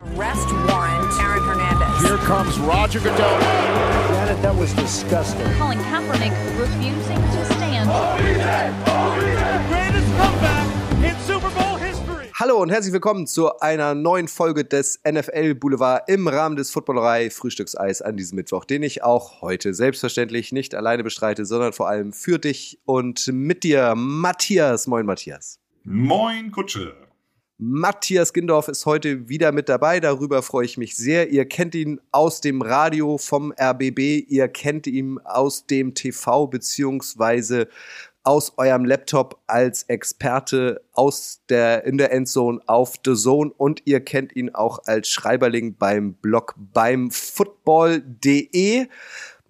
Arrest warrant, Aaron Hernandez. Here comes Roger Goodell. Janet, that was disgusting. Colin Kaepernick refusing to stand. Greatest comeback in Super Bowl history. Hallo und herzlich willkommen zu einer neuen Folge des NFL Boulevard im Rahmen des Footballerei Frühstückseis an diesem Mittwoch, den ich auch heute selbstverständlich nicht alleine bestreite, sondern vor allem für dich und mit dir, Matthias. Moin, Matthias. Moin, Kutsche. Matthias Gindorf ist heute wieder mit dabei. Darüber freue ich mich sehr. Ihr kennt ihn aus dem Radio vom RBB. Ihr kennt ihn aus dem TV beziehungsweise aus eurem Laptop als Experte aus der, in der Endzone auf The Zone und ihr kennt ihn auch als Schreiberling beim Blog beim football.de.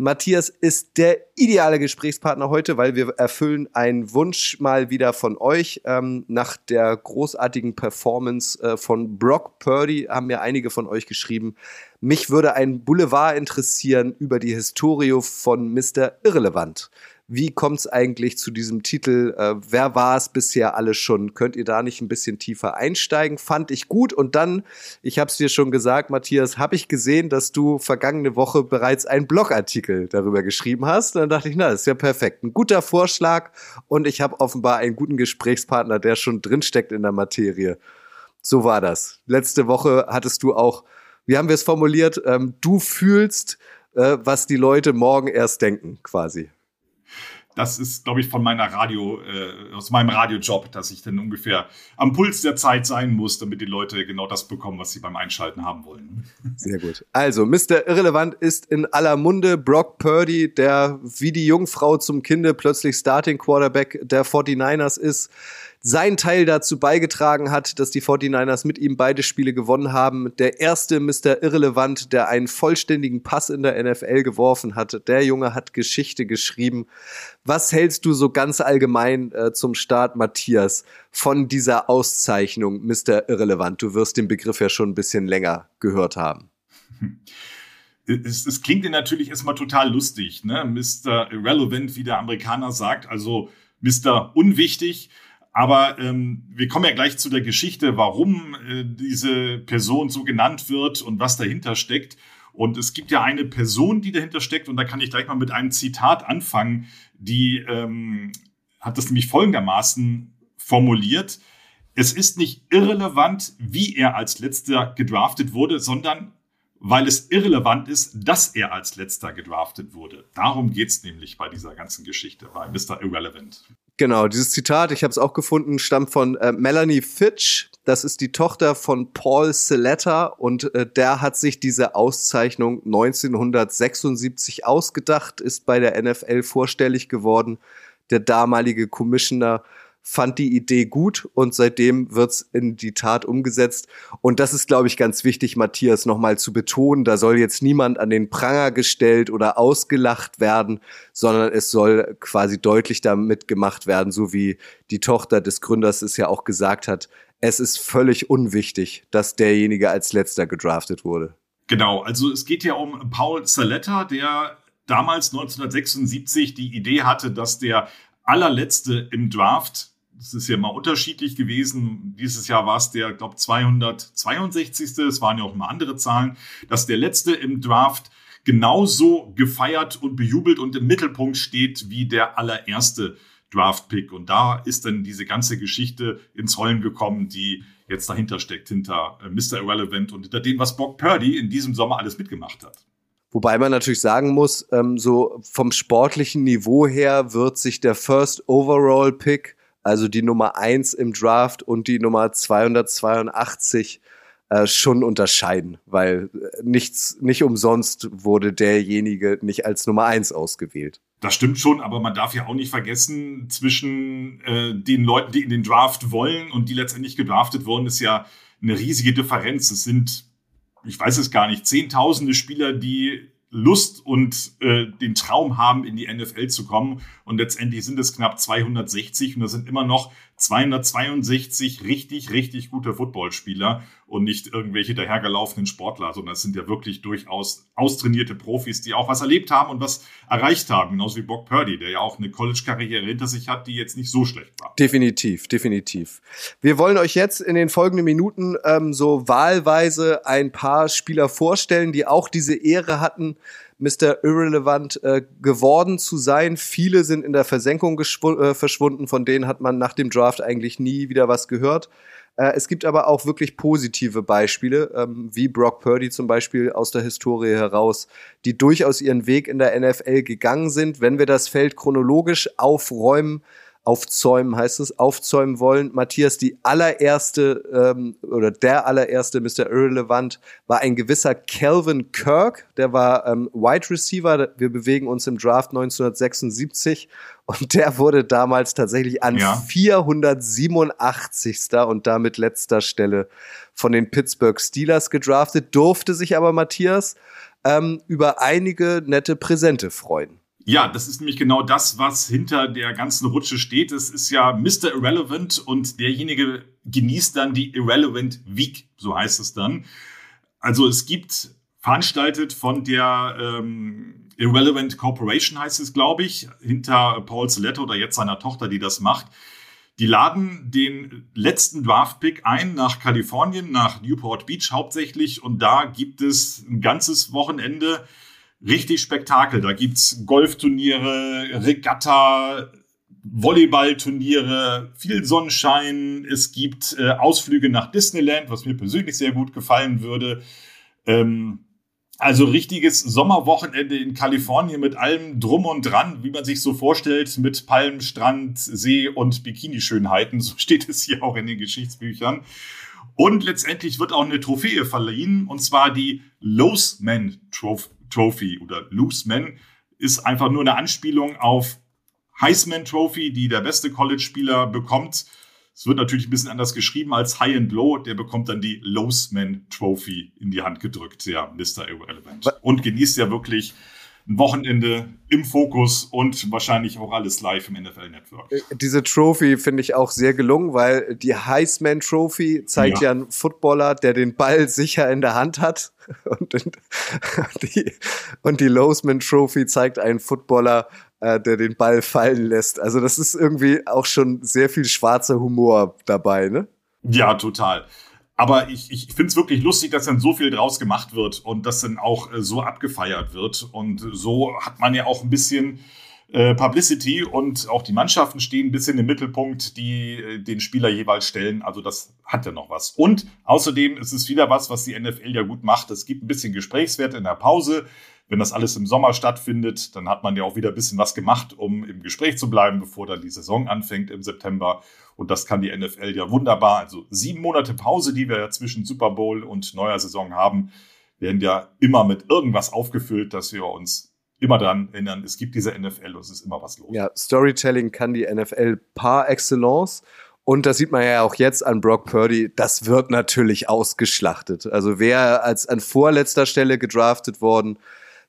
Matthias ist der ideale Gesprächspartner heute, weil wir erfüllen einen Wunsch mal wieder von euch. Ähm, nach der großartigen Performance äh, von Brock Purdy haben mir einige von euch geschrieben. Mich würde ein Boulevard interessieren über die Historie von Mr. Irrelevant. Wie kommt es eigentlich zu diesem Titel? Äh, wer war es bisher alles schon? Könnt ihr da nicht ein bisschen tiefer einsteigen? Fand ich gut. Und dann, ich habe es dir schon gesagt, Matthias, habe ich gesehen, dass du vergangene Woche bereits einen Blogartikel darüber geschrieben hast. Und dann dachte ich, na, das ist ja perfekt. Ein guter Vorschlag. Und ich habe offenbar einen guten Gesprächspartner, der schon drinsteckt in der Materie. So war das. Letzte Woche hattest du auch, wie haben wir es formuliert, ähm, du fühlst, äh, was die Leute morgen erst denken, quasi das ist, glaube ich, von meiner Radio, äh, aus meinem Radiojob, dass ich dann ungefähr am Puls der Zeit sein muss, damit die Leute genau das bekommen, was sie beim Einschalten haben wollen. Sehr gut. Also, Mr. Irrelevant ist in aller Munde. Brock Purdy, der wie die Jungfrau zum Kinde plötzlich Starting Quarterback der 49ers ist sein Teil dazu beigetragen hat, dass die 49ers mit ihm beide Spiele gewonnen haben. Der erste Mr. Irrelevant, der einen vollständigen Pass in der NFL geworfen hat. Der Junge hat Geschichte geschrieben. Was hältst du so ganz allgemein äh, zum Start, Matthias, von dieser Auszeichnung Mr. Irrelevant? Du wirst den Begriff ja schon ein bisschen länger gehört haben. Es, es klingt dir natürlich erstmal total lustig, ne? Mr. Irrelevant, wie der Amerikaner sagt, also Mr. Unwichtig. Aber ähm, wir kommen ja gleich zu der Geschichte, warum äh, diese Person so genannt wird und was dahinter steckt. Und es gibt ja eine Person, die dahinter steckt, und da kann ich gleich mal mit einem Zitat anfangen, die ähm, hat das nämlich folgendermaßen formuliert. Es ist nicht irrelevant, wie er als letzter gedraftet wurde, sondern weil es irrelevant ist, dass er als letzter gedraftet wurde. Darum geht's nämlich bei dieser ganzen Geschichte, bei Mr. Irrelevant. Genau, dieses Zitat, ich habe es auch gefunden, stammt von äh, Melanie Fitch. Das ist die Tochter von Paul Seletta und äh, der hat sich diese Auszeichnung 1976 ausgedacht, ist bei der NFL vorstellig geworden. Der damalige Commissioner fand die Idee gut und seitdem wird's in die Tat umgesetzt. Und das ist, glaube ich, ganz wichtig, Matthias, nochmal zu betonen. Da soll jetzt niemand an den Pranger gestellt oder ausgelacht werden, sondern es soll quasi deutlich damit gemacht werden, so wie die Tochter des Gründers es ja auch gesagt hat. Es ist völlig unwichtig, dass derjenige als letzter gedraftet wurde. Genau, also es geht ja um Paul Saletta, der damals 1976 die Idee hatte, dass der allerletzte im Draft das ist ja mal unterschiedlich gewesen. Dieses Jahr war es der, glaube 262. Es waren ja auch mal andere Zahlen, dass der letzte im Draft genauso gefeiert und bejubelt und im Mittelpunkt steht wie der allererste Draft-Pick. Und da ist dann diese ganze Geschichte ins Rollen gekommen, die jetzt dahinter steckt, hinter äh, Mr. Irrelevant und hinter dem, was Bob Purdy in diesem Sommer alles mitgemacht hat. Wobei man natürlich sagen muss, ähm, so vom sportlichen Niveau her wird sich der First Overall Pick also die Nummer 1 im Draft und die Nummer 282 äh, schon unterscheiden, weil äh, nichts, nicht umsonst wurde derjenige nicht als Nummer 1 ausgewählt. Das stimmt schon, aber man darf ja auch nicht vergessen, zwischen äh, den Leuten, die in den Draft wollen und die letztendlich gedraftet wurden, ist ja eine riesige Differenz. Es sind, ich weiß es gar nicht, zehntausende Spieler, die Lust und äh, den Traum haben, in die NFL zu kommen. Und letztendlich sind es knapp 260 und da sind immer noch 262 richtig, richtig gute Footballspieler und nicht irgendwelche dahergelaufenen Sportler, sondern es sind ja wirklich durchaus austrainierte Profis, die auch was erlebt haben und was erreicht haben. Genauso wie Brock Purdy, der ja auch eine College-Karriere hinter sich hat, die jetzt nicht so schlecht war. Definitiv, definitiv. Wir wollen euch jetzt in den folgenden Minuten ähm, so wahlweise ein paar Spieler vorstellen, die auch diese Ehre hatten, Mr. Irrelevant äh, geworden zu sein. Viele sind in der Versenkung äh, verschwunden, von denen hat man nach dem Draft eigentlich nie wieder was gehört. Äh, es gibt aber auch wirklich positive Beispiele, ähm, wie Brock Purdy zum Beispiel aus der Historie heraus, die durchaus ihren Weg in der NFL gegangen sind. Wenn wir das Feld chronologisch aufräumen, aufzäumen heißt es, aufzäumen wollen. Matthias, die allererste ähm, oder der allererste Mr. Irrelevant war ein gewisser Calvin Kirk, der war ähm, Wide Receiver. Wir bewegen uns im Draft 1976 und der wurde damals tatsächlich an ja. 487. und damit letzter Stelle von den Pittsburgh Steelers gedraftet, durfte sich aber Matthias ähm, über einige nette Präsente freuen. Ja, das ist nämlich genau das, was hinter der ganzen Rutsche steht. Es ist ja Mr. Irrelevant und derjenige genießt dann die Irrelevant Week, so heißt es dann. Also es gibt veranstaltet von der ähm, Irrelevant Corporation, heißt es, glaube ich, hinter Paul Seletto oder jetzt seiner Tochter, die das macht. Die laden den letzten Draft-Pick ein nach Kalifornien, nach Newport Beach hauptsächlich. Und da gibt es ein ganzes Wochenende richtig Spektakel. Da gibt's Golfturniere, Regatta, Volleyballturniere, viel Sonnenschein. Es gibt äh, Ausflüge nach Disneyland, was mir persönlich sehr gut gefallen würde. Ähm, also richtiges Sommerwochenende in Kalifornien mit allem drum und dran, wie man sich so vorstellt, mit Palmen, Strand, See und Bikini-Schönheiten. So steht es hier auch in den Geschichtsbüchern. Und letztendlich wird auch eine Trophäe verliehen, und zwar die Losman Trophy. Trophy oder Looseman ist einfach nur eine Anspielung auf Heisman Trophy, die der beste College-Spieler bekommt. Es wird natürlich ein bisschen anders geschrieben als High and Low. Der bekommt dann die Lowsman Trophy in die Hand gedrückt, ja, Mr. Irrelevant. Und genießt ja wirklich ein Wochenende im Fokus und wahrscheinlich auch alles live im NFL Network. Äh, diese Trophy finde ich auch sehr gelungen, weil die Heisman Trophy zeigt ja. ja einen Footballer, der den Ball sicher in der Hand hat. Und die, und die Lowsman Trophy zeigt einen Footballer, äh, der den Ball fallen lässt. Also das ist irgendwie auch schon sehr viel schwarzer Humor dabei, ne? Ja, total. Aber ich, ich finde es wirklich lustig, dass dann so viel draus gemacht wird und das dann auch äh, so abgefeiert wird. Und so hat man ja auch ein bisschen äh, Publicity und auch die Mannschaften stehen ein bisschen im Mittelpunkt, die äh, den Spieler jeweils stellen. Also das hat ja noch was. Und außerdem ist es wieder was, was die NFL ja gut macht. Es gibt ein bisschen Gesprächswert in der Pause. Wenn das alles im Sommer stattfindet, dann hat man ja auch wieder ein bisschen was gemacht, um im Gespräch zu bleiben, bevor dann die Saison anfängt im September. Und das kann die NFL ja wunderbar. Also sieben Monate Pause, die wir ja zwischen Super Bowl und neuer Saison haben, werden ja immer mit irgendwas aufgefüllt, dass wir uns immer daran erinnern, es gibt diese NFL und es ist immer was los. Ja, Storytelling kann die NFL par excellence. Und das sieht man ja auch jetzt an Brock Purdy. Das wird natürlich ausgeschlachtet. Also wer als an vorletzter Stelle gedraftet worden,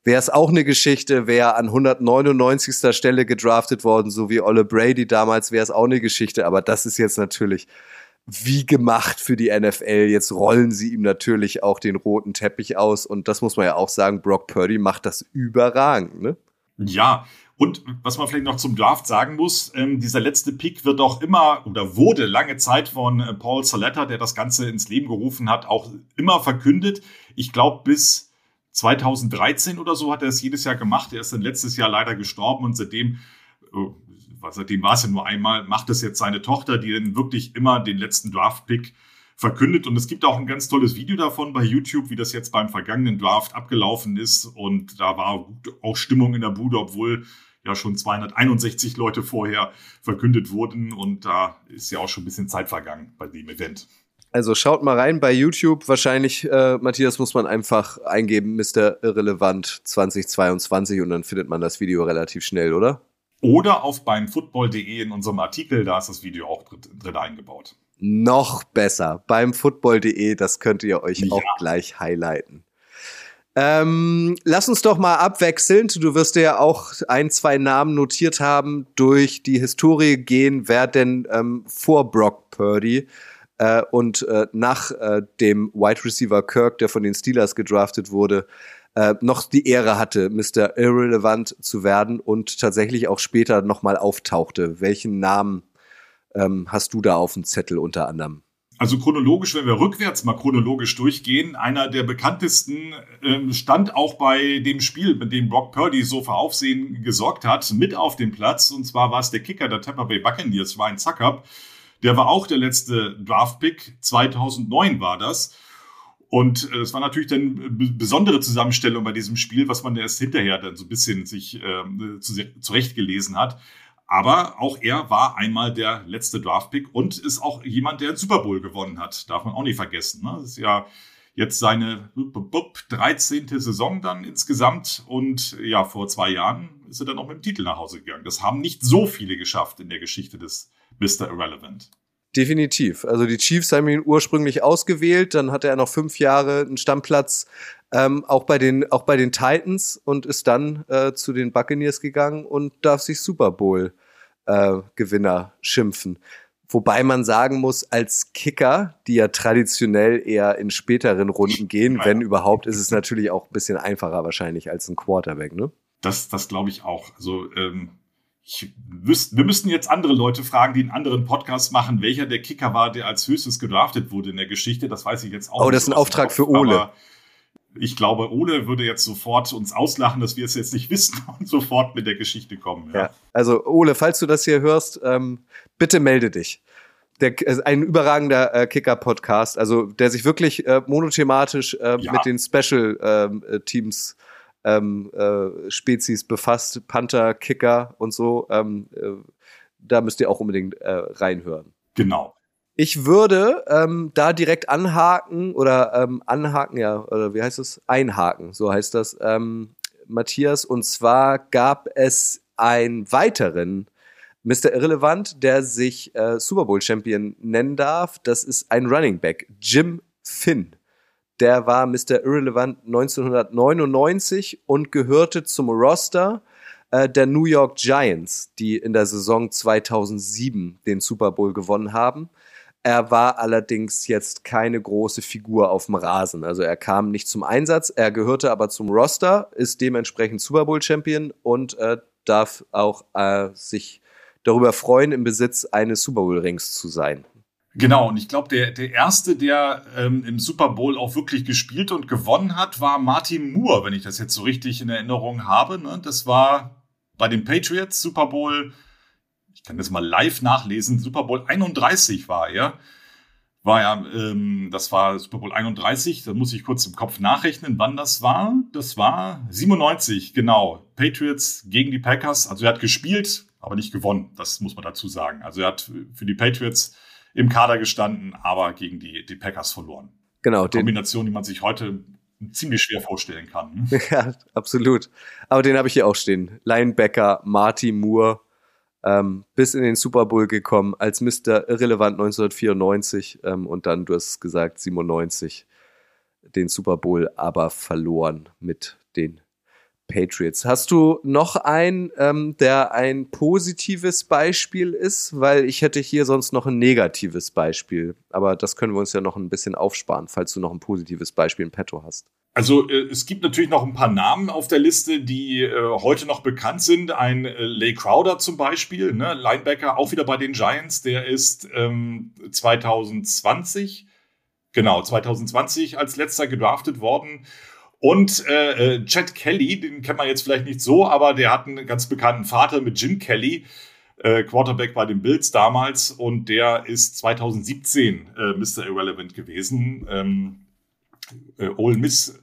wäre es auch eine Geschichte, wäre an 199. Stelle gedraftet worden, so wie Olle Brady damals, wäre es auch eine Geschichte. Aber das ist jetzt natürlich wie gemacht für die NFL. Jetzt rollen sie ihm natürlich auch den roten Teppich aus. Und das muss man ja auch sagen, Brock Purdy macht das überragend, ne? Ja, und was man vielleicht noch zum Draft sagen muss, ähm, dieser letzte Pick wird auch immer oder wurde lange Zeit von äh, Paul Saletta, der das Ganze ins Leben gerufen hat, auch immer verkündet. Ich glaube, bis 2013 oder so hat er es jedes Jahr gemacht. Er ist dann letztes Jahr leider gestorben und seitdem, äh, seitdem war es ja nur einmal, macht es jetzt seine Tochter, die dann wirklich immer den letzten Draft-Pick verkündet. Und es gibt auch ein ganz tolles Video davon bei YouTube, wie das jetzt beim vergangenen Draft abgelaufen ist. Und da war auch Stimmung in der Bude, obwohl ja schon 261 Leute vorher verkündet wurden. Und da ist ja auch schon ein bisschen Zeit vergangen bei dem Event. Also schaut mal rein bei YouTube. Wahrscheinlich, äh, Matthias, muss man einfach eingeben, Mr. Irrelevant 2022 und dann findet man das Video relativ schnell, oder? Oder auf beimfootball.de in unserem Artikel, da ist das Video auch drin, eingebaut. Noch besser. Beim football.de, das könnt ihr euch ja. auch gleich highlighten. Ähm, lass uns doch mal abwechselnd. Du wirst dir ja auch ein, zwei Namen notiert haben, durch die Historie gehen, wer denn ähm, vor Brock Purdy äh, und äh, nach äh, dem Wide Receiver Kirk, der von den Steelers gedraftet wurde, äh, noch die Ehre hatte, Mr. Irrelevant zu werden und tatsächlich auch später nochmal auftauchte. Welchen Namen ähm, hast du da auf dem Zettel unter anderem? Also chronologisch, wenn wir rückwärts mal chronologisch durchgehen, einer der bekanntesten ähm, stand auch bei dem Spiel, mit dem Brock Purdy so für Aufsehen gesorgt hat, mit auf dem Platz. Und zwar war es der Kicker der Tampa Bay Buccaneers, Ryan Zuckup. Der war auch der letzte Draftpick. 2009 war das. Und äh, es war natürlich dann besondere Zusammenstellung bei diesem Spiel, was man erst hinterher dann so ein bisschen sich ähm, zurechtgelesen hat. Aber auch er war einmal der letzte Draftpick und ist auch jemand, der den Super Bowl gewonnen hat. Darf man auch nicht vergessen. Ne? Das ist ja jetzt seine 13. Saison dann insgesamt. Und ja, vor zwei Jahren ist er dann auch mit dem Titel nach Hause gegangen. Das haben nicht so viele geschafft in der Geschichte des Mr. Irrelevant. Definitiv. Also die Chiefs haben ihn ursprünglich ausgewählt, dann hatte er noch fünf Jahre einen Stammplatz ähm, auch bei den auch bei den Titans und ist dann äh, zu den Buccaneers gegangen und darf sich Super Bowl äh, schimpfen. Wobei man sagen muss, als Kicker, die ja traditionell eher in späteren Runden gehen, wenn überhaupt, ist es natürlich auch ein bisschen einfacher wahrscheinlich als ein Quarterback, ne? Das, das glaube ich auch. Also ähm, ich wüsste, wir müssten jetzt andere Leute fragen, die einen anderen Podcast machen, welcher der Kicker war, der als höchstes gedraftet wurde in der Geschichte. Das weiß ich jetzt auch. Oh, das ist ein Auftrag für Ole. Ich glaube, Ole würde jetzt sofort uns auslachen, dass wir es jetzt nicht wissen und sofort mit der Geschichte kommen. Ja. ja. Also Ole, falls du das hier hörst, ähm, bitte melde dich. Der, äh, ein überragender äh, Kicker-Podcast, also der sich wirklich äh, monothematisch äh, ja. mit den Special-Teams ähm, äh, ähm, äh, Spezies befasst, Panther, Kicker und so. Ähm, äh, da müsst ihr auch unbedingt reinhören. Genau. Ich würde ähm, da direkt anhaken oder ähm, anhaken, ja, oder wie heißt es? Einhaken, so heißt das, ähm, Matthias. Und zwar gab es einen weiteren Mr. Irrelevant, der sich äh, Super Bowl Champion nennen darf. Das ist ein Running Back, Jim Finn. Der war Mr. Irrelevant 1999 und gehörte zum Roster äh, der New York Giants, die in der Saison 2007 den Super Bowl gewonnen haben. Er war allerdings jetzt keine große Figur auf dem Rasen. Also er kam nicht zum Einsatz, er gehörte aber zum Roster, ist dementsprechend Super Bowl Champion und äh, darf auch äh, sich darüber freuen, im Besitz eines Super Bowl Rings zu sein. Genau, und ich glaube, der, der erste, der ähm, im Super Bowl auch wirklich gespielt und gewonnen hat, war Martin Moore, wenn ich das jetzt so richtig in Erinnerung habe. Ne? Das war bei den Patriots Super Bowl ich kann das mal live nachlesen, Super Bowl 31 war er. War ja, ähm, das war Super Bowl 31, da muss ich kurz im Kopf nachrechnen, wann das war. Das war 97, genau. Patriots gegen die Packers. Also er hat gespielt, aber nicht gewonnen, das muss man dazu sagen. Also er hat für die Patriots im Kader gestanden, aber gegen die, die Packers verloren. Genau. Eine Kombination, die man sich heute ziemlich schwer vorstellen kann. Ja, absolut. Aber den habe ich hier auch stehen. Linebacker Marty Moore ähm, bis in den Super Bowl gekommen als Mr. Irrelevant 1994 ähm, und dann, du hast es gesagt, 97 den Super Bowl aber verloren mit den Patriots. Hast du noch einen, ähm, der ein positives Beispiel ist? Weil ich hätte hier sonst noch ein negatives Beispiel. Aber das können wir uns ja noch ein bisschen aufsparen, falls du noch ein positives Beispiel in petto hast. Also äh, es gibt natürlich noch ein paar Namen auf der Liste, die äh, heute noch bekannt sind. Ein äh, Lay Crowder zum Beispiel, ne? Linebacker, auch wieder bei den Giants. Der ist ähm, 2020, genau, 2020 als letzter gedraftet worden. Und äh, äh, Chad Kelly, den kennt man jetzt vielleicht nicht so, aber der hat einen ganz bekannten Vater mit Jim Kelly, äh, Quarterback bei den Bills damals. Und der ist 2017 äh, Mr. Irrelevant gewesen. Ähm, äh, Ole Miss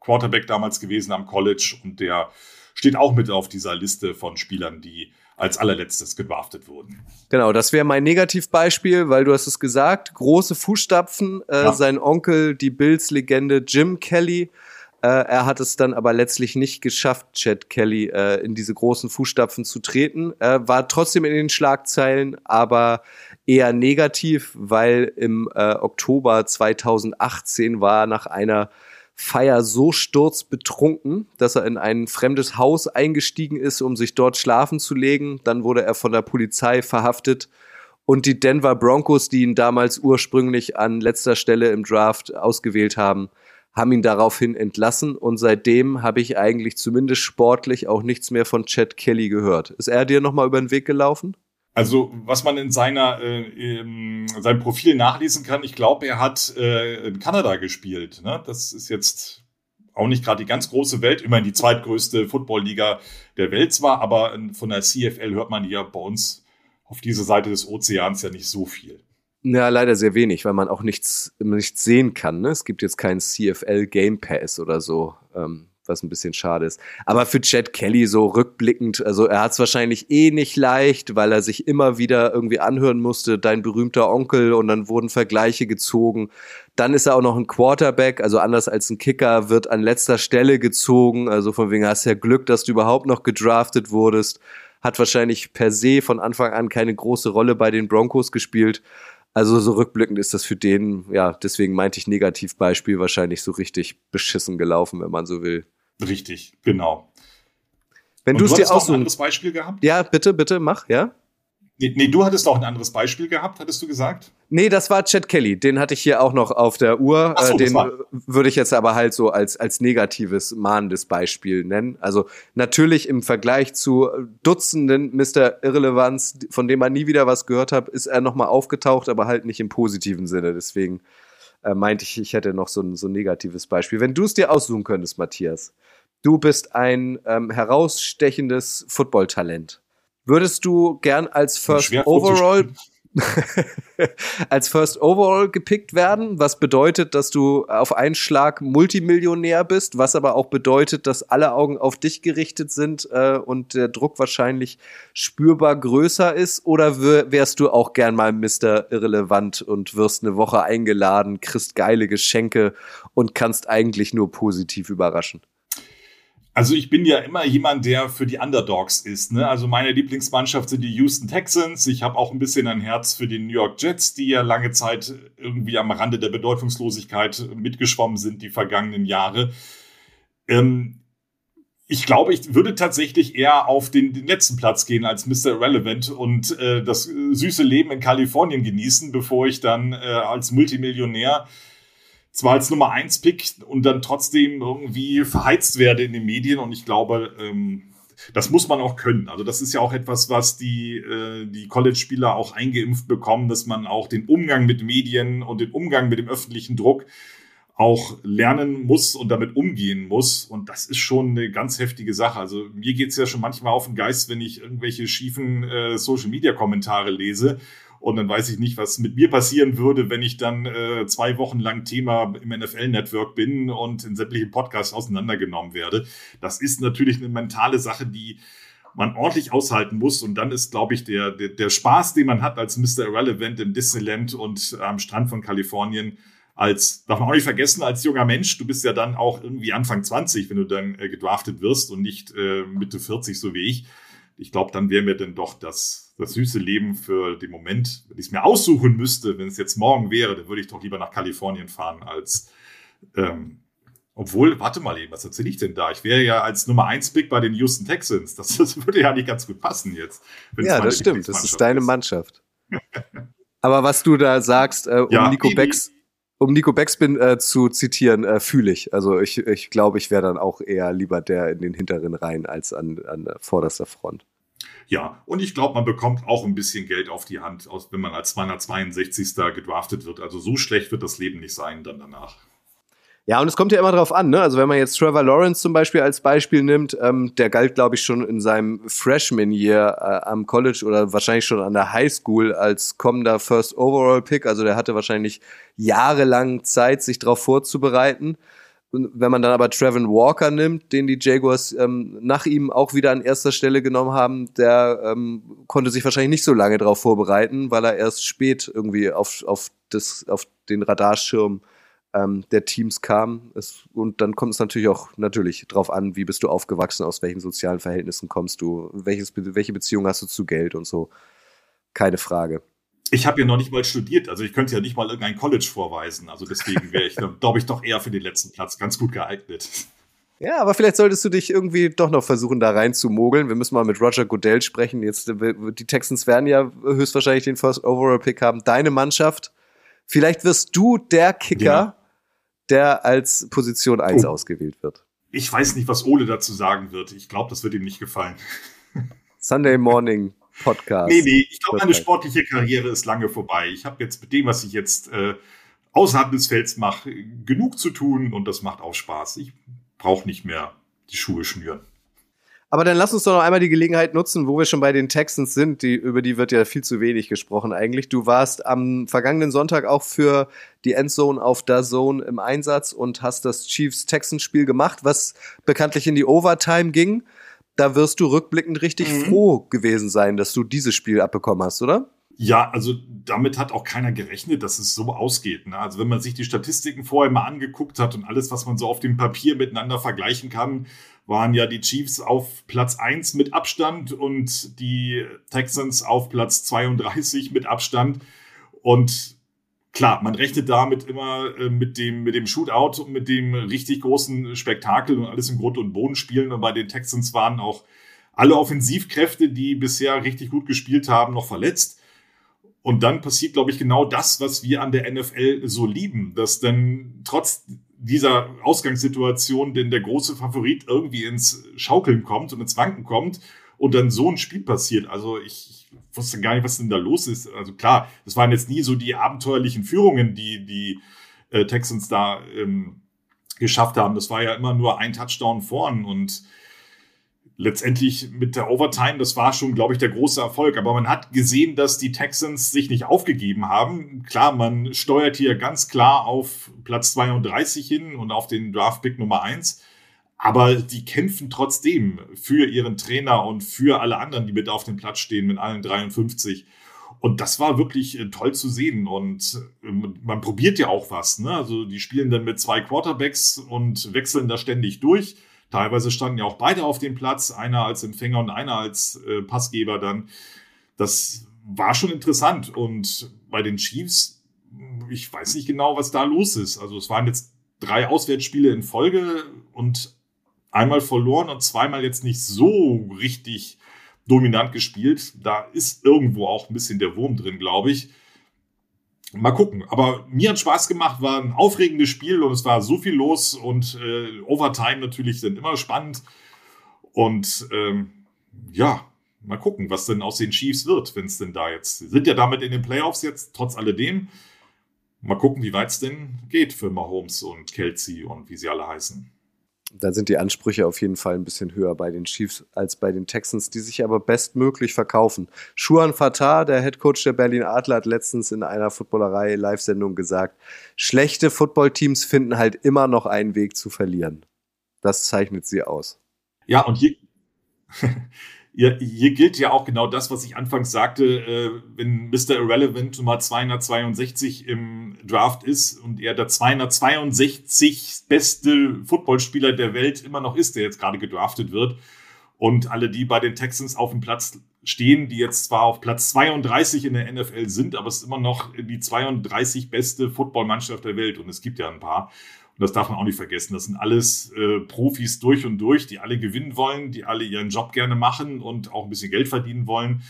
Quarterback damals gewesen am College und der steht auch mit auf dieser Liste von Spielern, die als allerletztes gedraftet wurden. Genau, das wäre mein Negativbeispiel, weil du hast es gesagt, große Fußstapfen. Äh, ja. Sein Onkel, die Bills-Legende Jim Kelly, äh, er hat es dann aber letztlich nicht geschafft, Chad Kelly äh, in diese großen Fußstapfen zu treten. Er war trotzdem in den Schlagzeilen, aber eher negativ, weil im äh, Oktober 2018 war nach einer Feier so sturzbetrunken, dass er in ein fremdes Haus eingestiegen ist, um sich dort schlafen zu legen. Dann wurde er von der Polizei verhaftet. Und die Denver Broncos, die ihn damals ursprünglich an letzter Stelle im Draft ausgewählt haben, haben ihn daraufhin entlassen. Und seitdem habe ich eigentlich zumindest sportlich auch nichts mehr von Chad Kelly gehört. Ist er dir nochmal über den Weg gelaufen? Also, was man in seiner äh, in seinem Profil nachlesen kann, ich glaube, er hat äh, in Kanada gespielt. Ne? Das ist jetzt auch nicht gerade die ganz große Welt, immerhin die zweitgrößte Footballliga der Welt zwar, aber von der CFL hört man ja bei uns auf dieser Seite des Ozeans ja nicht so viel. Ja, leider sehr wenig, weil man auch nichts, nichts sehen kann. Ne? Es gibt jetzt keinen CFL Game Pass oder so. Ähm, was ein bisschen schade ist. Aber für Chad Kelly so rückblickend, also er hat es wahrscheinlich eh nicht leicht, weil er sich immer wieder irgendwie anhören musste, dein berühmter Onkel und dann wurden Vergleiche gezogen. Dann ist er auch noch ein Quarterback, also anders als ein Kicker, wird an letzter Stelle gezogen. Also von wegen hast ja Glück, dass du überhaupt noch gedraftet wurdest. Hat wahrscheinlich per se von Anfang an keine große Rolle bei den Broncos gespielt. Also so rückblickend ist das für den, ja, deswegen meinte ich Negativbeispiel wahrscheinlich so richtig beschissen gelaufen, wenn man so will. Richtig, genau. Wenn du es dir aussuchen. ein anderes Beispiel gehabt? Ja, bitte, bitte, mach, ja. Nee, nee, du hattest auch ein anderes Beispiel gehabt, hattest du gesagt? Nee, das war Chad Kelly. Den hatte ich hier auch noch auf der Uhr. So, äh, den würde ich jetzt aber halt so als, als negatives, mahnendes Beispiel nennen. Also natürlich im Vergleich zu Dutzenden Mr. Irrelevanz, von dem man nie wieder was gehört hat, ist er nochmal aufgetaucht, aber halt nicht im positiven Sinne. Deswegen äh, meinte ich, ich hätte noch so ein, so ein negatives Beispiel. Wenn du es dir aussuchen könntest, Matthias, du bist ein ähm, herausstechendes Footballtalent. Würdest du gern als First Overall als First Overall gepickt werden, was bedeutet, dass du auf einen Schlag Multimillionär bist, was aber auch bedeutet, dass alle Augen auf dich gerichtet sind äh, und der Druck wahrscheinlich spürbar größer ist? Oder wärst du auch gern mal Mr. Irrelevant und wirst eine Woche eingeladen, kriegst geile Geschenke und kannst eigentlich nur positiv überraschen? Also ich bin ja immer jemand, der für die Underdogs ist. Ne? Also meine Lieblingsmannschaft sind die Houston Texans. Ich habe auch ein bisschen ein Herz für die New York Jets, die ja lange Zeit irgendwie am Rande der Bedeutungslosigkeit mitgeschwommen sind die vergangenen Jahre. Ähm, ich glaube, ich würde tatsächlich eher auf den, den, letzten Platz gehen als Mr. Irrelevant und äh, das süße Leben in Kalifornien genießen, bevor ich dann äh, als Multimillionär zwar als Nummer 1 Pick und dann trotzdem irgendwie verheizt werde in den Medien und ich glaube, ähm, das muss man auch können. Also das ist ja auch etwas, was die, äh, die College-Spieler auch eingeimpft bekommen, dass man auch den Umgang mit Medien und den Umgang mit dem öffentlichen Druck auch lernen muss und damit umgehen muss. Und das ist schon eine ganz heftige Sache. Also mir geht's ja schon manchmal auf den Geist, wenn ich irgendwelche schiefen äh, Social-Media-Kommentare lese und dann weiß ich nicht, was mit mir passieren würde, wenn ich dann äh, zwei Wochen lang Thema im NFL-Network bin und in sämtlichen Podcasts auseinandergenommen werde. Das ist natürlich eine mentale Sache, die man ordentlich aushalten muss. Und dann ist, glaube ich, der, der, der Spaß, den man hat als Mr. Irrelevant im Disneyland und am Strand von Kalifornien, als, darf man auch nicht vergessen, als junger Mensch, du bist ja dann auch irgendwie Anfang 20, wenn du dann äh, gedraftet wirst und nicht äh, Mitte 40, so wie ich. Ich glaube, dann wäre mir denn doch das das süße Leben für den Moment, wenn ich es mir aussuchen müsste, wenn es jetzt morgen wäre, dann würde ich doch lieber nach Kalifornien fahren als ähm, obwohl, warte mal eben, was erzähle ich denn da? Ich wäre ja als Nummer 1 Pick bei den Houston Texans. Das, das würde ja nicht ganz gut passen jetzt. Ja, das stimmt. Das ist deine. Mannschaft. Aber was du da sagst, äh, um ja, Nico Becks, um Nico Beckspin äh, zu zitieren, äh, fühle ich. Also ich, ich glaube, ich wäre dann auch eher lieber der in den hinteren Reihen als an, an vorderster Front. Ja, und ich glaube, man bekommt auch ein bisschen Geld auf die Hand, wenn man als 262. gedraftet wird. Also so schlecht wird das Leben nicht sein dann danach. Ja, und es kommt ja immer drauf an, ne? Also wenn man jetzt Trevor Lawrence zum Beispiel als Beispiel nimmt, ähm, der galt, glaube ich, schon in seinem Freshman-Year äh, am College oder wahrscheinlich schon an der High School als kommender First Overall Pick. Also der hatte wahrscheinlich jahrelang Zeit, sich darauf vorzubereiten wenn man dann aber Trevin Walker nimmt, den die Jaguars ähm, nach ihm auch wieder an erster Stelle genommen haben, der ähm, konnte sich wahrscheinlich nicht so lange darauf vorbereiten, weil er erst spät irgendwie auf, auf, das, auf den Radarschirm ähm, der Teams kam. Es, und dann kommt es natürlich auch natürlich drauf an, wie bist du aufgewachsen, aus welchen sozialen Verhältnissen kommst du, welches, welche Beziehung hast du zu Geld und so. Keine Frage. Ich habe ja noch nicht mal studiert, also ich könnte ja nicht mal irgendein College vorweisen. Also deswegen wäre ich, glaube ich, doch eher für den letzten Platz ganz gut geeignet. Ja, aber vielleicht solltest du dich irgendwie doch noch versuchen, da rein zu mogeln. Wir müssen mal mit Roger Goodell sprechen. Jetzt, äh, die Texans werden ja höchstwahrscheinlich den First Overall Pick haben. Deine Mannschaft. Vielleicht wirst du der Kicker, ja. Der als Position 1 oh. ausgewählt wird. Ich weiß nicht, was Ole dazu sagen wird. Ich glaube, das wird ihm nicht gefallen. Sunday Morning Podcast. Nee, nee, ich glaube, meine sportliche Karriere ist lange vorbei. Ich habe jetzt mit dem, was ich jetzt äh, außerhalb des Felds mache, genug zu tun und das macht auch Spaß. Ich brauche nicht mehr die Schuhe schnüren. Aber dann lass uns doch noch einmal die Gelegenheit nutzen, wo wir schon bei den Texans sind, die, über die wird ja viel zu wenig gesprochen eigentlich. Du warst am vergangenen Sonntag auch für die Endzone auf der Zone im Einsatz und hast das Chiefs-Texans-Spiel gemacht, was bekanntlich in die Overtime ging da wirst du rückblickend richtig mhm. froh gewesen sein, dass du dieses Spiel abbekommen hast, oder? Ja, also damit hat auch keiner gerechnet, dass es so ausgeht. Ne? Also wenn man sich die Statistiken vorher mal angeguckt hat und alles, was man so auf dem Papier miteinander vergleichen kann, waren ja die Chiefs auf Platz 1 mit Abstand und die Texans auf Platz 32 mit Abstand. Und klar, man rechnet damit immer äh, mit, dem, mit dem Shootout und mit dem richtig großen Spektakel und alles im Grund und Boden spielen. Und bei den Texans waren auch alle Offensivkräfte, die bisher richtig gut gespielt haben, noch verletzt. Und dann passiert, glaube ich, genau das, was wir an der NFL so lieben, dass dann trotz dieser Ausgangssituation denn der große Favorit irgendwie ins Schaukeln kommt und ins Wanken kommt und dann so ein Spiel passiert. Also ich, wusste gar nicht, was denn da los ist. Also klar, das waren jetzt nie so die abenteuerlichen Führungen, die die äh, Texans da ähm, geschafft haben. Das war ja immer nur ein Touchdown vorn und letztendlich mit der Overtime, das war schon, glaube ich, der große Erfolg. Aber man hat gesehen, dass die Texans sich nicht aufgegeben haben. Klar, man steuert hier ganz klar auf Platz 32 hin und auf den Draft-Pick Nummer 1. Aber die kämpfen trotzdem für ihren Trainer und für alle anderen, die mit auf dem Platz stehen, mit allen 53. Und das war wirklich äh, toll zu sehen. Und ähm, man probiert ja auch was. Ne? Also die spielen dann mit zwei Quarterbacks und wechseln da ständig durch. Teilweise standen ja auch beide auf dem Platz, einer als Empfänger und einer als äh, Passgeber dann. Das war schon interessant. Und bei den Chiefs, ich weiß nicht genau, was da los ist. Also es waren jetzt drei Auswärtsspiele in Folge und einmal verloren und zweimal jetzt nicht so richtig dominant gespielt. Da ist irgendwo auch ein bisschen der Wurm drin, glaube ich. Mal gucken. Aber mir hat Spaß gemacht, war ein aufregendes Spiel und es war so viel los und äh, Overtime natürlich sind immer spannend. Und ähm, ja, mal gucken, was denn aus den Chiefs wird, wenn es denn da jetzt sind ja damit in den Playoffs jetzt, trotz alledem. Mal gucken, wie weit es denn geht für Mahomes und Kelsey und wie sie alle heißen da sind die Ansprüche auf jeden Fall ein bisschen höher bei den Chiefs als bei den Texans, die sich aber bestmöglich verkaufen. Schuan Fatah, der Head Coach der Berlin Adler, hat letztens in einer Footballerei-Live-Sendung gesagt, schlechte Footballteams finden halt immer noch einen Weg zu verlieren. Das zeichnet sie aus. Ja, und hier, hier, hier gilt ja auch genau das, was ich anfangs sagte, äh, wenn Mr. Irrelevant Nummer 262 im Draft ist und er der 262 beste Footballspieler der Welt immer noch ist, der jetzt gerade gedraftet wird. Und alle, die bei den Texans auf dem Platz stehen, die jetzt zwar auf Platz 32 in der NFL sind, aber es ist immer noch die 32 beste Footballmannschaft der Welt und es gibt ja ein paar. Und das darf man auch nicht vergessen. Das sind alles äh, Profis durch und durch, die alle gewinnen wollen, die alle ihren Job gerne machen und auch ein bisschen Geld verdienen wollen.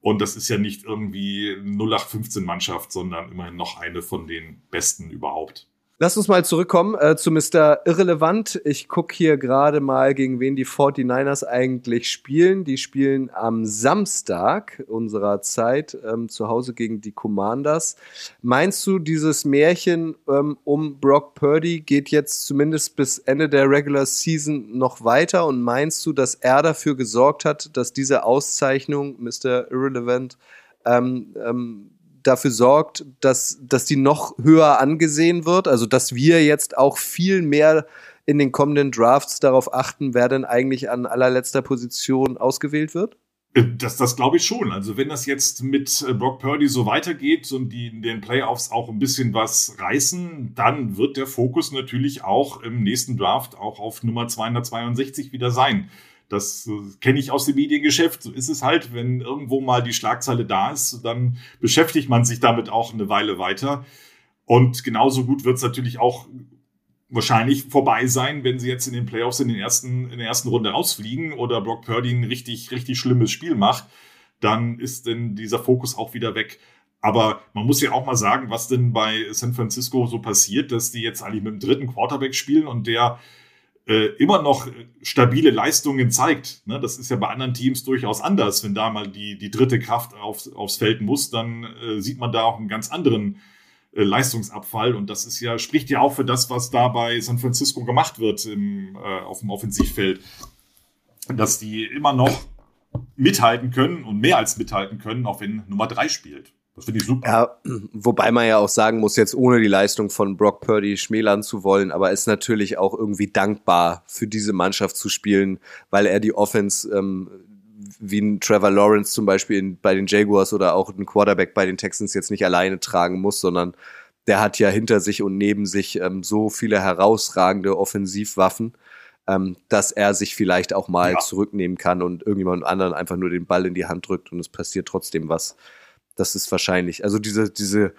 Und das ist ja nicht irgendwie 0815-Mannschaft, sondern immerhin noch eine von den besten überhaupt. Lass uns mal zurückkommen äh, zu Mr. Irrelevant. Ich gucke hier gerade mal, gegen wen die 49ers eigentlich spielen. Die spielen am Samstag unserer Zeit ähm, zu Hause gegen die Commanders. Meinst du, dieses Märchen ähm, um Brock Purdy geht jetzt zumindest bis Ende der Regular Season noch weiter? Und meinst du, dass er dafür gesorgt hat, dass diese Auszeichnung, Mr. Irrelevant, ähm, ähm, dafür sorgt, dass, dass die noch höher angesehen wird. Also, dass wir jetzt auch viel mehr in den kommenden Drafts darauf achten, wer denn eigentlich an allerletzter Position ausgewählt wird? Äh, das, das glaube ich schon. Also wenn das jetzt mit äh, Brock Purdy so weitergeht und die in den Playoffs auch ein bisschen was reißen, dann wird der Fokus natürlich auch im nächsten Draft auch auf Nummer 262 wieder sein. Das äh, kenne ich aus dem Mediengeschäft. So ist es halt, wenn irgendwo mal die Schlagzeile da ist, dann beschäftigt man sich damit auch eine Weile weiter. Und genauso gut wird es natürlich auch wahrscheinlich vorbei sein, wenn sie jetzt in den Playoffs in, den ersten, in der ersten Runde rausfliegen oder Brock Purdy ein richtig, richtig schlimmes Spiel macht, dann ist denn dieser Fokus auch wieder weg. Aber man muss ja auch mal sagen, was denn bei San Francisco so passiert, dass die jetzt eigentlich mit dem dritten Quarterback spielen und der äh, immer noch stabile Leistungen zeigt. Ne? Das ist ja bei anderen Teams durchaus anders. Wenn da mal die, die dritte Kraft aufs, aufs Feld muss, dann äh, sieht man da auch einen ganz anderen äh, Leistungsabfall. Und das ist ja, spricht ja auch für das, was da bei San Francisco gemacht wird im, äh, auf dem Offensivfeld. Dass die immer noch mithalten können und mehr als mithalten können, auch wenn Nummer drei spielt. Das finde ich super. Ja, wobei man ja auch sagen muss, jetzt ohne die Leistung von Brock Purdy schmälern zu wollen, aber ist natürlich auch irgendwie dankbar für diese Mannschaft zu spielen, weil er die Offense ähm, wie ein Trevor Lawrence zum Beispiel in, bei den Jaguars oder auch ein Quarterback bei den Texans jetzt nicht alleine tragen muss, sondern der hat ja hinter sich und neben sich ähm, so viele herausragende Offensivwaffen, ähm, dass er sich vielleicht auch mal ja. zurücknehmen kann und irgendjemand anderen einfach nur den Ball in die Hand drückt und es passiert trotzdem was. Das ist wahrscheinlich, also diese, diese,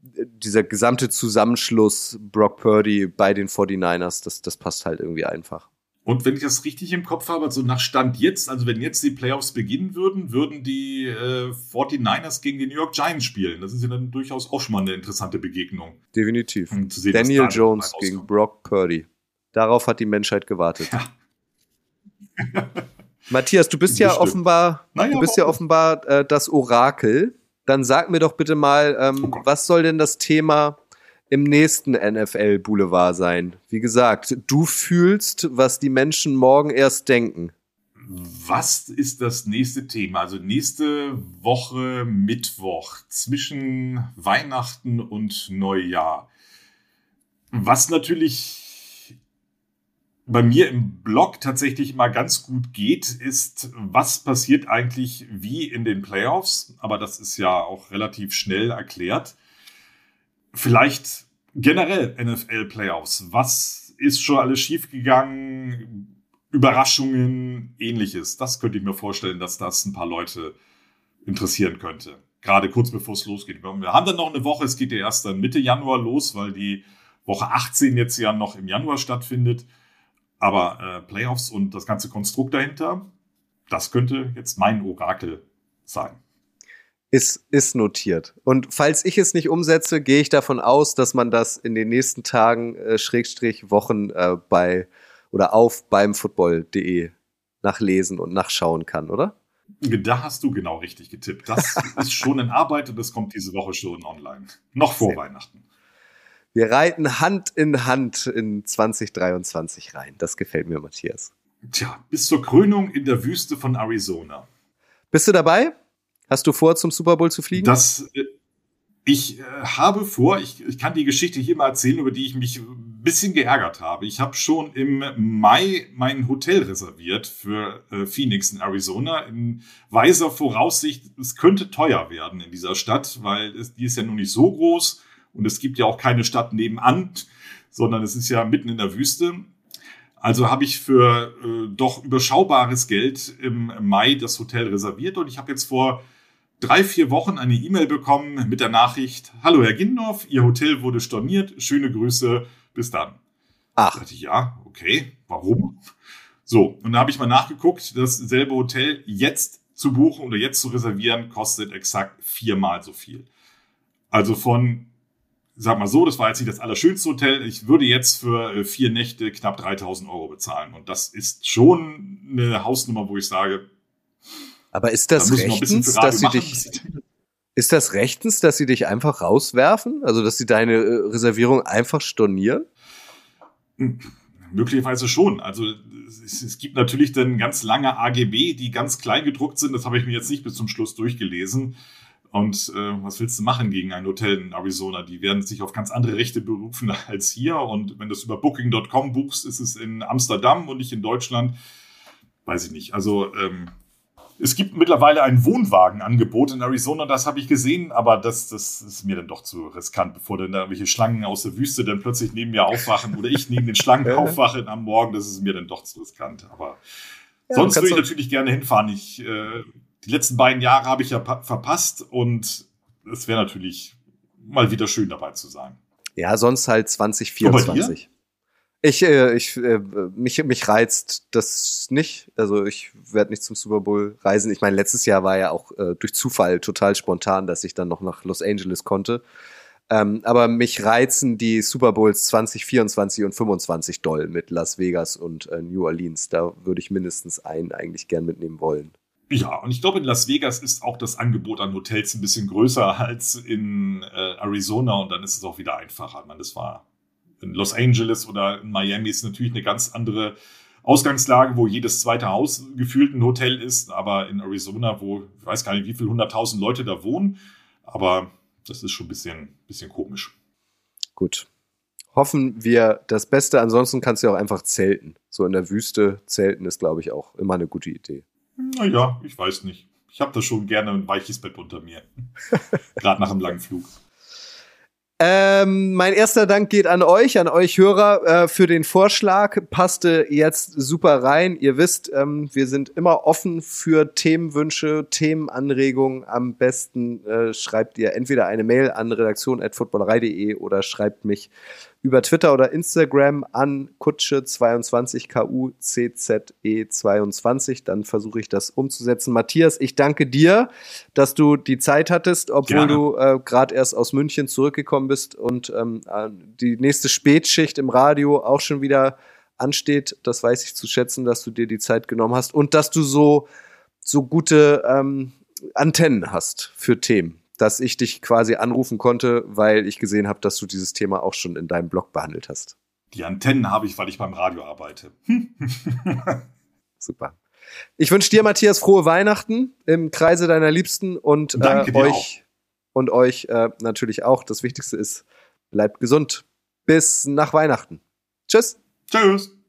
dieser gesamte Zusammenschluss Brock Purdy bei den 49ers, das, das passt halt irgendwie einfach. Und wenn ich das richtig im Kopf habe, so nach Stand jetzt, also wenn jetzt die Playoffs beginnen würden, würden die äh, 49ers gegen die New York Giants spielen. Das ist ja dann durchaus auch schon mal eine interessante Begegnung. Definitiv. Sehen, Daniel Jones gegen Brock Purdy. Darauf hat die Menschheit gewartet. Ja. Matthias, du bist ja offenbar, naja, du bist ja offenbar äh, das Orakel. Dann sag mir doch bitte mal, ähm, oh was soll denn das Thema im nächsten NFL Boulevard sein. Wie gesagt, du fühlst, was die Menschen morgen erst denken. Was ist das nächste Thema? Also nächste Woche Mittwoch zwischen Weihnachten und Neujahr. Was natürlich bei mir im Blog tatsächlich immer ganz gut geht, ist, was passiert eigentlich wie in den Playoffs? Aber das ist ja auch relativ schnell erklärt vielleicht generell NFL-Playoffs. Was ist schon alles schiefgegangen? Überraschungen, ähnliches. Das könnte ich mir vorstellen, dass das ein paar Leute interessieren könnte. Gerade kurz bevor es losgeht. Wir haben dann noch eine Woche, es geht ja erst dann Mitte Januar los, weil die Woche 18 jetzt ja noch im Januar stattfindet. Aber äh, Playoffs und das ganze Konstrukt dahinter, das könnte jetzt mein Orakel sein. Ist, ist notiert. Und falls ich es nicht umsetze, gehe ich davon aus, dass man das in den nächsten Tagen, äh, Schrägstrich Wochen äh, bei oder auf beim football.de nachlesen und nachschauen kann, oder? Da hast du genau richtig getippt. Das ist schon in Arbeit und das kommt diese Woche schon online. Noch vor Sehr. Weihnachten. Wir reiten Hand in Hand in 2023 rein. Das gefällt mir, Matthias. Tja, bis zur Krönung in der Wüste von Arizona. Bist du dabei? Hast du vor, zum Super Bowl zu fliegen? Das, äh, ich äh, habe vor, ich, ich kann die Geschichte hier mal erzählen, über die ich mich ein bisschen geärgert habe. Ich habe schon im Mai mein Hotel reserviert für äh, Phoenix in Arizona in weiser Voraussicht, es könnte teuer werden in dieser Stadt, weil es, die ist ja nun nicht so groß und es gibt ja auch keine Stadt nebenan, sondern es ist ja mitten in der Wüste. Also habe ich für äh, doch überschaubares Geld im Mai das Hotel reserviert und ich habe jetzt vor drei, vier Wochen eine E-Mail bekommen mit der Nachricht, Hallo Herr Gindorf, Ihr Hotel wurde storniert, schöne Grüße, bis dann. Ach. Da dachte ich, ja, okay, warum? So, und da habe ich mal nachgeguckt, dasselbe Hotel jetzt zu buchen oder jetzt zu reservieren, kostet exakt viermal so viel. Also von, sag mal so, das war jetzt nicht das allerschönste Hotel, ich würde jetzt für äh, vier Nächte knapp 3000 Euro bezahlen. Und das ist schon eine Hausnummer, wo ich sage, aber ist das da rechtens, dass sie dich, ist das rechtens, dass sie dich einfach rauswerfen? Also, dass sie deine äh, Reservierung einfach stornieren? Hm, möglicherweise schon. Also es, es, gibt natürlich dann ganz lange AGB, die ganz klein gedruckt sind. Das habe ich mir jetzt nicht bis zum Schluss durchgelesen. Und äh, was willst du machen gegen ein Hotel in Arizona? Die werden sich auf ganz andere Rechte berufen als hier. Und wenn du es über Booking.com buchst, ist es in Amsterdam und nicht in Deutschland. Weiß ich nicht. Also ähm, es gibt mittlerweile ein Wohnwagenangebot in Arizona, das habe ich gesehen, aber das, das ist mir dann doch zu riskant, bevor dann da irgendwelche Schlangen aus der Wüste dann plötzlich neben mir aufwachen oder ich neben den Schlangen aufwache am Morgen, das ist mir dann doch zu riskant. Aber Ja, Sonst würde ich natürlich gerne hinfahren. Ich, äh, die letzten beiden Jahre habe ich ja verpasst und es wäre natürlich mal wieder schön dabei zu sein. Ja, sonst halt 2024. Ich, äh, ich, äh, mich, mich reizt das nicht. Also ich werde nicht zum Super Bowl reisen. Ich meine, letztes Jahr war ja auch äh, durch Zufall total spontan, dass ich dann noch nach Los Angeles konnte. Ähm, aber mich reizen die Super Bowls 2024 und 25 doll mit Las Vegas und äh, New Orleans. Da würde ich mindestens einen eigentlich gern mitnehmen wollen. Ja, und ich glaube, in Las Vegas ist auch das Angebot an Hotels ein bisschen größer als in äh, Arizona und dann ist es auch wieder einfacher. Man, das war in Los Angeles oder in Miami ist natürlich eine ganz andere Ausgangslage, wo jedes zweite Haus gefühlt ein Hotel ist, aber in Arizona, wo ich weiß gar nicht, wie viele hunderttausend Leute da wohnen, aber das ist schon ein bisschen, bisschen komisch. Gut. Hoffen wir das Beste. Ansonsten kannst du ja auch einfach zelten. So in der Wüste zelten ist, glaube ich, auch immer eine gute Idee. Naja, ich weiß nicht. Ich habe da schon gerne ein weiches Bett unter mir. Gerade nach einem langen Flug. Ähm, mein erster Dank geht an euch, an euch Hörer äh, für den Vorschlag. Passte jetzt super rein. Ihr wisst, ähm, wir sind immer offen für Themenwünsche, Themenanregungen. Am besten äh, schreibt ihr entweder eine Mail an redaktion.footballerei.de oder schreibt mich über Twitter oder Instagram an Kutsche22 KUCZE22. Dann versuche ich das umzusetzen. Matthias, ich danke dir, dass du die Zeit hattest, obwohl Gerne. du äh, gerade erst aus München zurückgekommen bist und ähm, äh, die nächste Spätschicht im Radio auch schon wieder ansteht. Das weiß ich zu schätzen, dass du dir die Zeit genommen hast und dass du so, so gute ähm, Antennen hast für Themen dass ich dich quasi anrufen konnte, weil ich gesehen habe, dass du dieses Thema auch schon in deinem Blog behandelt hast. Die Antennen habe ich, weil ich beim Radio arbeite. Super. Ich wünsche dir, Matthias, frohe Weihnachten im Kreise deiner Liebsten und äh, euch auch. und euch äh, natürlich auch. Das Wichtigste ist, bleibt gesund. Bis nach Weihnachten. Tschüss. Tschüss.